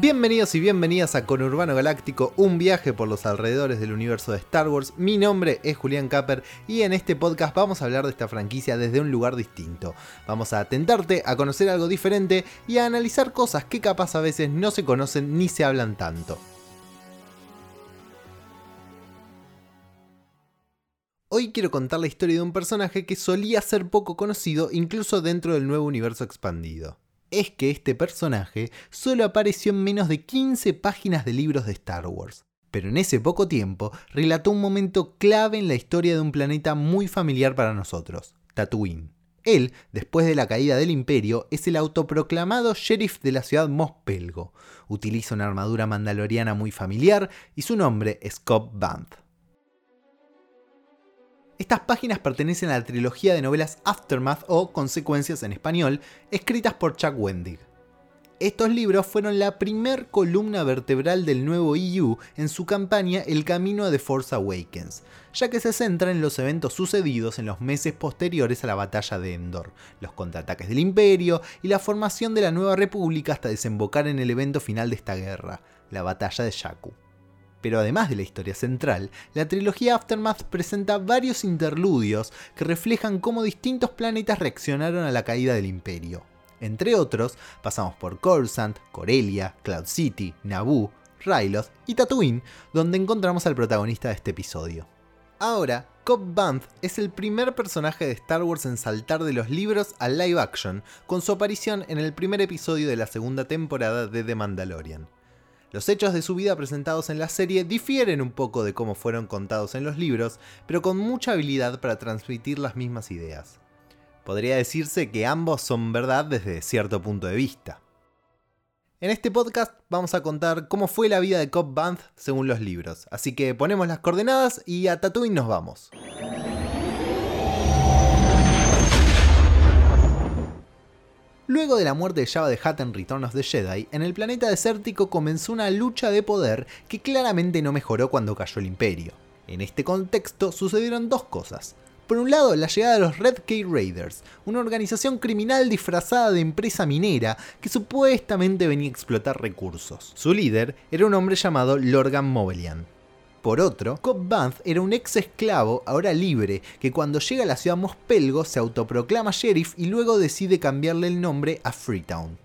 Bienvenidos y bienvenidas a Conurbano Galáctico, un viaje por los alrededores del universo de Star Wars. Mi nombre es Julián Capper y en este podcast vamos a hablar de esta franquicia desde un lugar distinto. Vamos a tentarte a conocer algo diferente y a analizar cosas que capaz a veces no se conocen ni se hablan tanto. Hoy quiero contar la historia de un personaje que solía ser poco conocido incluso dentro del nuevo universo expandido es que este personaje solo apareció en menos de 15 páginas de libros de Star Wars. Pero en ese poco tiempo relató un momento clave en la historia de un planeta muy familiar para nosotros, Tatooine. Él, después de la caída del imperio, es el autoproclamado sheriff de la ciudad Mos Pelgo. Utiliza una armadura mandaloriana muy familiar y su nombre es Cobb Vanth. Estas páginas pertenecen a la trilogía de novelas Aftermath o Consecuencias en español, escritas por Chuck Wendig. Estos libros fueron la primer columna vertebral del nuevo EU en su campaña El Camino The Force Awakens, ya que se centra en los eventos sucedidos en los meses posteriores a la batalla de Endor, los contraataques del Imperio y la formación de la Nueva República hasta desembocar en el evento final de esta guerra, la batalla de Jakku. Pero además de la historia central, la trilogía Aftermath presenta varios interludios que reflejan cómo distintos planetas reaccionaron a la caída del imperio. Entre otros, pasamos por Coruscant, Corelia, Cloud City, Naboo, Ryloth y Tatooine, donde encontramos al protagonista de este episodio. Ahora, Cobb Vanth es el primer personaje de Star Wars en saltar de los libros al live action, con su aparición en el primer episodio de la segunda temporada de The Mandalorian. Los hechos de su vida presentados en la serie difieren un poco de cómo fueron contados en los libros, pero con mucha habilidad para transmitir las mismas ideas. Podría decirse que ambos son verdad desde cierto punto de vista. En este podcast vamos a contar cómo fue la vida de Cobb Vanth según los libros, así que ponemos las coordenadas y a Tatooine nos vamos. Luego de la muerte de Java de Hutt en Return of the Jedi, en el planeta desértico comenzó una lucha de poder que claramente no mejoró cuando cayó el imperio. En este contexto sucedieron dos cosas. Por un lado, la llegada de los Red K Raiders, una organización criminal disfrazada de empresa minera que supuestamente venía a explotar recursos. Su líder era un hombre llamado Lorgan Mobelian. Por otro, Cobb Vanth era un ex esclavo, ahora libre, que cuando llega a la ciudad Mospelgo se autoproclama sheriff y luego decide cambiarle el nombre a Freetown.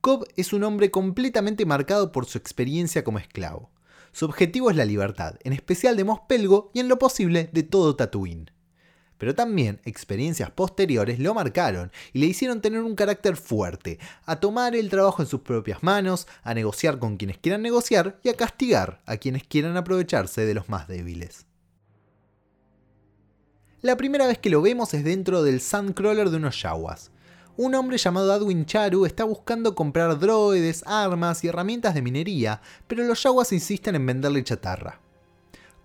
Cobb es un hombre completamente marcado por su experiencia como esclavo. Su objetivo es la libertad, en especial de Mospelgo y en lo posible de todo Tatooine pero también experiencias posteriores lo marcaron y le hicieron tener un carácter fuerte, a tomar el trabajo en sus propias manos, a negociar con quienes quieran negociar y a castigar a quienes quieran aprovecharse de los más débiles. La primera vez que lo vemos es dentro del Sandcrawler de unos Yaguas. Un hombre llamado Adwin Charu está buscando comprar droides, armas y herramientas de minería, pero los Yaguas insisten en venderle chatarra.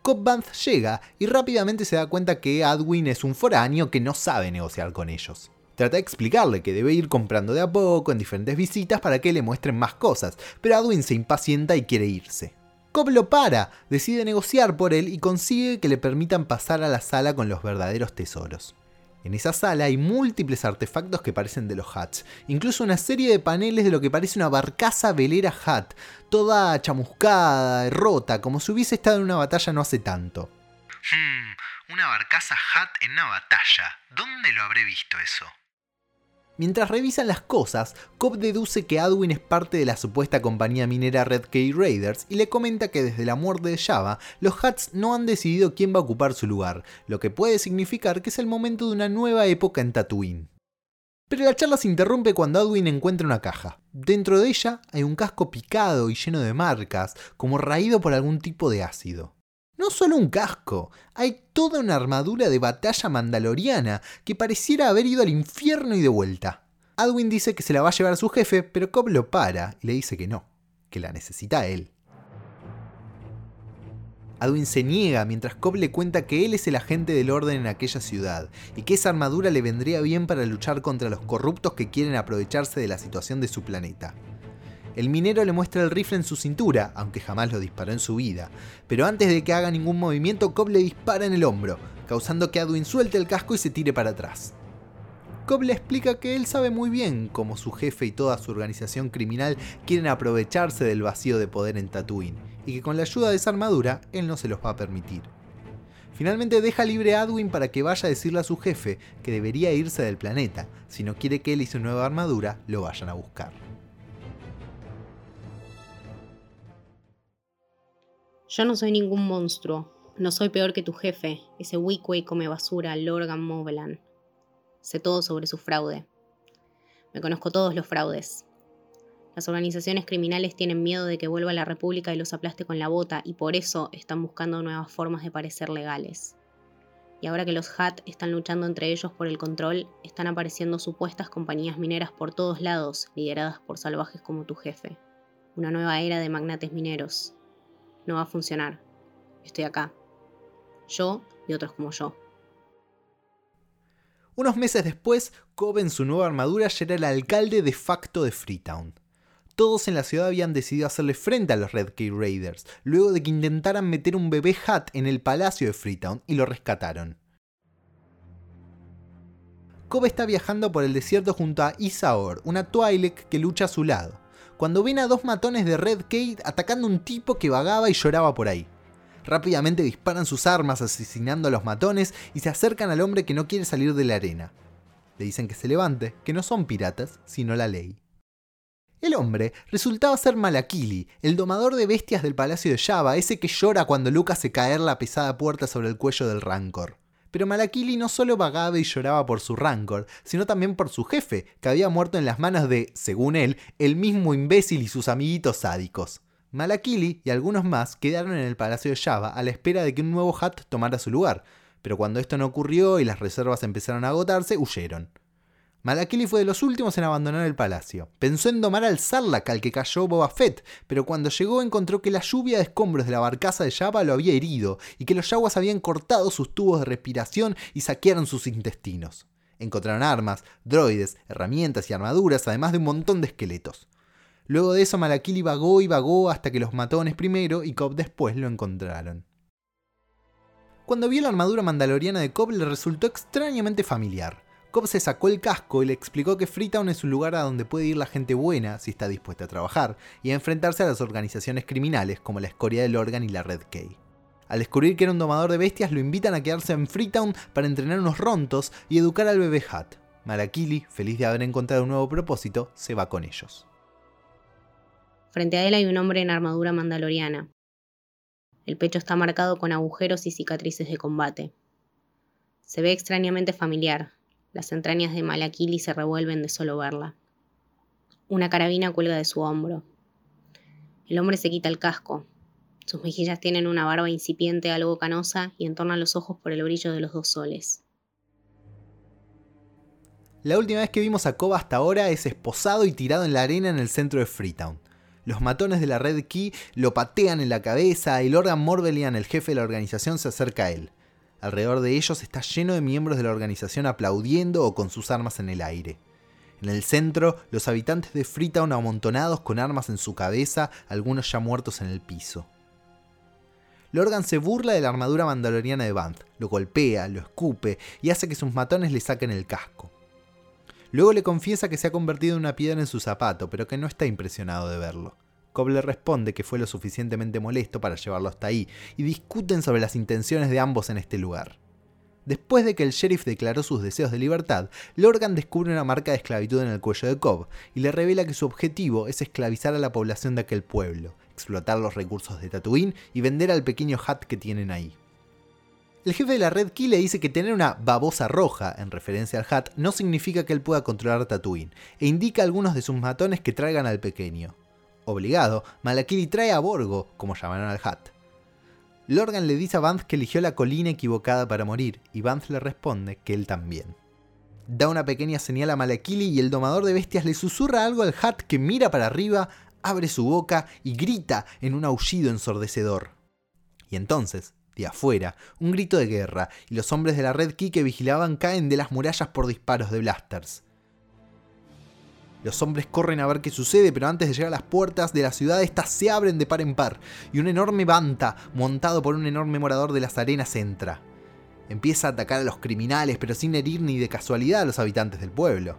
Cobb Vanth llega y rápidamente se da cuenta que Adwin es un foráneo que no sabe negociar con ellos. Trata de explicarle que debe ir comprando de a poco en diferentes visitas para que le muestren más cosas, pero Adwin se impacienta y quiere irse. Cobb lo para, decide negociar por él y consigue que le permitan pasar a la sala con los verdaderos tesoros. En esa sala hay múltiples artefactos que parecen de los Huts, incluso una serie de paneles de lo que parece una barcaza velera Hut, toda chamuscada, rota, como si hubiese estado en una batalla no hace tanto. Hmm, una barcaza Hut en una batalla. ¿Dónde lo habré visto eso? Mientras revisan las cosas, Cobb deduce que Adwin es parte de la supuesta compañía minera Red K Raiders y le comenta que desde la muerte de Java, los Huts no han decidido quién va a ocupar su lugar, lo que puede significar que es el momento de una nueva época en Tatooine. Pero la charla se interrumpe cuando Adwin encuentra una caja. Dentro de ella hay un casco picado y lleno de marcas, como raído por algún tipo de ácido. No solo un casco, hay toda una armadura de batalla mandaloriana que pareciera haber ido al infierno y de vuelta. Adwin dice que se la va a llevar a su jefe, pero Cobb lo para y le dice que no, que la necesita él. Adwin se niega mientras Cobb le cuenta que él es el agente del orden en aquella ciudad y que esa armadura le vendría bien para luchar contra los corruptos que quieren aprovecharse de la situación de su planeta. El minero le muestra el rifle en su cintura, aunque jamás lo disparó en su vida, pero antes de que haga ningún movimiento, Cobb le dispara en el hombro, causando que Adwin suelte el casco y se tire para atrás. Cobb le explica que él sabe muy bien cómo su jefe y toda su organización criminal quieren aprovecharse del vacío de poder en Tatooine, y que con la ayuda de esa armadura él no se los va a permitir. Finalmente deja libre a Adwin para que vaya a decirle a su jefe que debería irse del planeta, si no quiere que él y su nueva armadura lo vayan a buscar. Yo no soy ningún monstruo, no soy peor que tu jefe, ese Wickway come basura, Lorgan Movelan. Sé todo sobre su fraude. Me conozco todos los fraudes. Las organizaciones criminales tienen miedo de que vuelva a la República y los aplaste con la bota y por eso están buscando nuevas formas de parecer legales. Y ahora que los HAT están luchando entre ellos por el control, están apareciendo supuestas compañías mineras por todos lados, lideradas por salvajes como tu jefe. Una nueva era de magnates mineros. No va a funcionar. Estoy acá. Yo y otros como yo. Unos meses después, Cobb en su nueva armadura ya era el alcalde de facto de Freetown. Todos en la ciudad habían decidido hacerle frente a los Red Key Raiders, luego de que intentaran meter un bebé Hat en el palacio de Freetown y lo rescataron. Cobb está viajando por el desierto junto a Isaor, una Twi'lek que lucha a su lado, cuando ven a dos matones de Red Kate atacando a un tipo que vagaba y lloraba por ahí. Rápidamente disparan sus armas asesinando a los matones y se acercan al hombre que no quiere salir de la arena. Le dicen que se levante, que no son piratas, sino la ley. El hombre resultaba ser Malakili, el domador de bestias del palacio de Java, ese que llora cuando Lucas hace caer la pesada puerta sobre el cuello del Rancor. Pero Malakili no solo vagaba y lloraba por su Rancor, sino también por su jefe, que había muerto en las manos de, según él, el mismo imbécil y sus amiguitos sádicos. Malakili y algunos más quedaron en el palacio de Java a la espera de que un nuevo Hat tomara su lugar, pero cuando esto no ocurrió y las reservas empezaron a agotarse, huyeron. Malakili fue de los últimos en abandonar el palacio. Pensó en domar al Sarlacc al que cayó Boba Fett, pero cuando llegó encontró que la lluvia de escombros de la barcaza de Java lo había herido y que los yaguas habían cortado sus tubos de respiración y saquearon sus intestinos. Encontraron armas, droides, herramientas y armaduras, además de un montón de esqueletos. Luego de eso Malakili vagó y vagó hasta que los matones primero y Cobb después lo encontraron. Cuando vio la armadura mandaloriana de Cobb le resultó extrañamente familiar. Cobb se sacó el casco y le explicó que Freetown es un lugar a donde puede ir la gente buena si está dispuesta a trabajar y a enfrentarse a las organizaciones criminales como la escoria del Organ y la Red Key. Al descubrir que era un domador de bestias, lo invitan a quedarse en Freetown para entrenar unos rontos y educar al bebé Hat. Malakili, feliz de haber encontrado un nuevo propósito, se va con ellos. Frente a él hay un hombre en armadura mandaloriana. El pecho está marcado con agujeros y cicatrices de combate. Se ve extrañamente familiar. Las entrañas de Malakili se revuelven de solo verla. Una carabina cuelga de su hombro. El hombre se quita el casco. Sus mejillas tienen una barba incipiente algo canosa y entornan los ojos por el brillo de los dos soles. La última vez que vimos a Koba hasta ahora es esposado y tirado en la arena en el centro de Freetown. Los matones de la Red Key lo patean en la cabeza y Lorgan Morbelian, el jefe de la organización, se acerca a él. Alrededor de ellos está lleno de miembros de la organización aplaudiendo o con sus armas en el aire. En el centro, los habitantes de Freetown amontonados con armas en su cabeza, algunos ya muertos en el piso. Lorgan se burla de la armadura mandaloriana de Banth, lo golpea, lo escupe y hace que sus matones le saquen el casco. Luego le confiesa que se ha convertido en una piedra en su zapato, pero que no está impresionado de verlo. Cobb le responde que fue lo suficientemente molesto para llevarlo hasta ahí, y discuten sobre las intenciones de ambos en este lugar. Después de que el sheriff declaró sus deseos de libertad, Lorgan descubre una marca de esclavitud en el cuello de Cobb y le revela que su objetivo es esclavizar a la población de aquel pueblo, explotar los recursos de Tatooine y vender al pequeño Hat que tienen ahí. El jefe de la Red Key le dice que tener una babosa roja, en referencia al Hat, no significa que él pueda controlar Tatooine, e indica a algunos de sus matones que traigan al pequeño. Obligado, Malakili trae a Borgo, como llamaron al Hat. Lorgan le dice a Vance que eligió la colina equivocada para morir, y Vance le responde que él también. Da una pequeña señal a Malakili y el domador de bestias le susurra algo al Hat que mira para arriba, abre su boca y grita en un aullido ensordecedor. Y entonces, de afuera, un grito de guerra, y los hombres de la Red Key que vigilaban caen de las murallas por disparos de blasters. Los hombres corren a ver qué sucede, pero antes de llegar a las puertas de la ciudad, estas se abren de par en par, y un enorme banta, montado por un enorme morador de las arenas, entra. Empieza a atacar a los criminales, pero sin herir ni de casualidad a los habitantes del pueblo.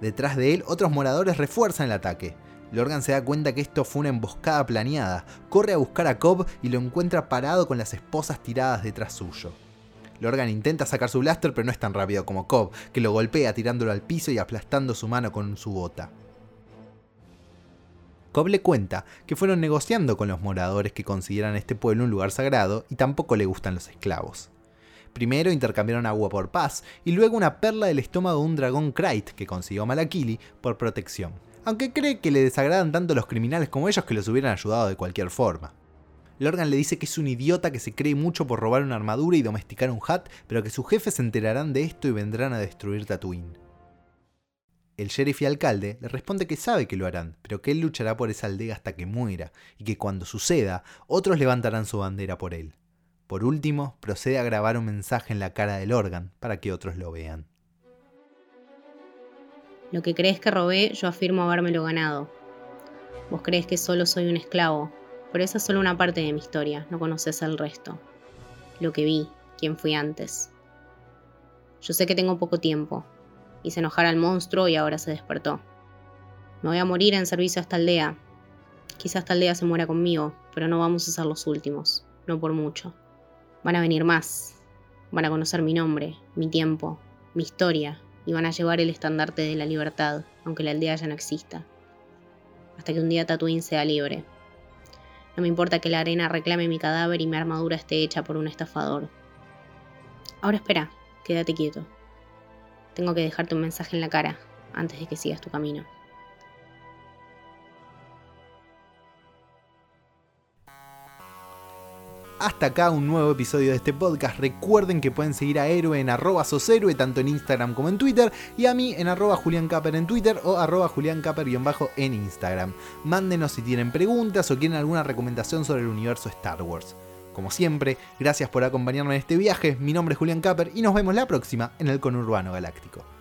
Detrás de él, otros moradores refuerzan el ataque. Lorgan se da cuenta que esto fue una emboscada planeada, corre a buscar a Cobb y lo encuentra parado con las esposas tiradas detrás suyo. Lorgan intenta sacar su blaster, pero no es tan rápido como Cobb, que lo golpea tirándolo al piso y aplastando su mano con su bota. Cobb le cuenta que fueron negociando con los moradores que consideran este pueblo un lugar sagrado y tampoco le gustan los esclavos. Primero intercambiaron agua por paz y luego una perla del estómago de un dragón Krait que consiguió Malakili por protección. Aunque cree que le desagradan tanto los criminales como ellos que los hubieran ayudado de cualquier forma. Lorgan le dice que es un idiota que se cree mucho por robar una armadura y domesticar un hat, pero que sus jefes se enterarán de esto y vendrán a destruir Tatooine. El sheriff y alcalde le responde que sabe que lo harán, pero que él luchará por esa aldea hasta que muera, y que cuando suceda, otros levantarán su bandera por él. Por último, procede a grabar un mensaje en la cara del órgano para que otros lo vean. Lo que crees que robé, yo afirmo habérmelo ganado. Vos crees que solo soy un esclavo, pero esa es solo una parte de mi historia, no conoces el resto. Lo que vi, quién fui antes. Yo sé que tengo poco tiempo. Hice enojar al monstruo y ahora se despertó. Me voy a morir en servicio a esta aldea. Quizás esta aldea se muera conmigo, pero no vamos a ser los últimos, no por mucho. Van a venir más. Van a conocer mi nombre, mi tiempo, mi historia, y van a llevar el estandarte de la libertad, aunque la aldea ya no exista. Hasta que un día Tatooine sea libre. No me importa que la arena reclame mi cadáver y mi armadura esté hecha por un estafador. Ahora espera, quédate quieto. Tengo que dejarte un mensaje en la cara antes de que sigas tu camino. Hasta acá un nuevo episodio de este podcast. Recuerden que pueden seguir a Héroe en arroba soshéroe, tanto en Instagram como en Twitter, y a mí en arroba juliancaper en Twitter o arroba juliancaper-bajo en Instagram. Mándenos si tienen preguntas o quieren alguna recomendación sobre el universo Star Wars. Como siempre, gracias por acompañarme en este viaje, mi nombre es Julián Caper y nos vemos la próxima en el Conurbano Galáctico.